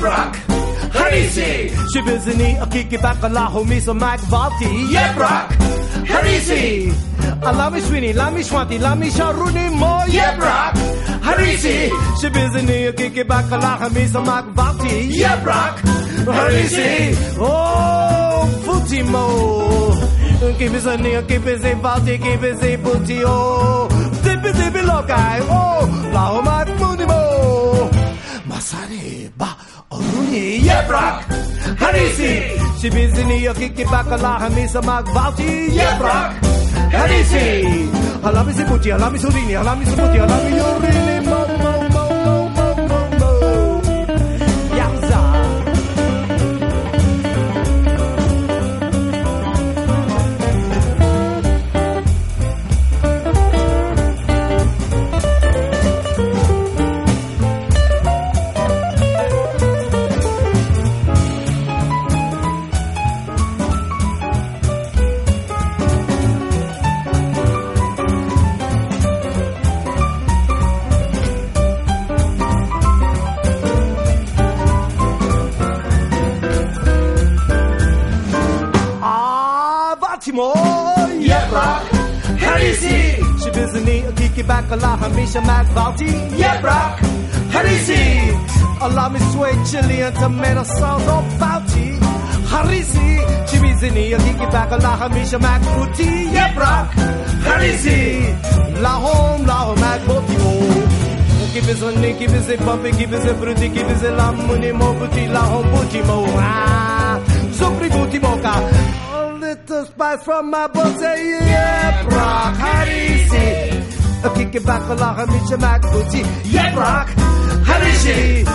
Heresy, Shibizini, a kiki bakalaho, misa Mac Valti, Yebrak, Heresy, Alami Sweeney, Lami Swanti, Lami Sharuni, Mo, Yebrak, Heresy, Shibizini, a kiki bakalaho, misa Mac Valti, Yebrak, Heresy, Oh, Futimo. Keep it sunny, keep it say Valti, keep it say Puti, oh. Zip it, zip it, lokai, oh. Lao oh, Mac Munimo. Masari, ba, Oruni, Yebrak, Heresy, Shibizini, a kiki bakalaho, misa Mac Valti, Yebrak, Heresy, Alami si Puti, alami surini, alami si Puti, alami yorini, Yebrak, Heresy, Shibizini, Kiki Bakala, Hamisha Mac Valti, Yebrak, Heresy, Allow me sweet chili and tomato sauce, oh Balti, Heresy, Shibizini, Kiki Bakala, Hamisha Mac Puti, Yebrak, Heresy, La home, la home, Mac Baltimore. Keep it sunny, keep it bumpy, keep it pretty, keep it la money, mo puti, la home, puti, mo. Spice from my boss, say, yeah, Brock, Heresy. A kick it back, a la hamisha, Mac Puti, yeah, Brock, Heresy.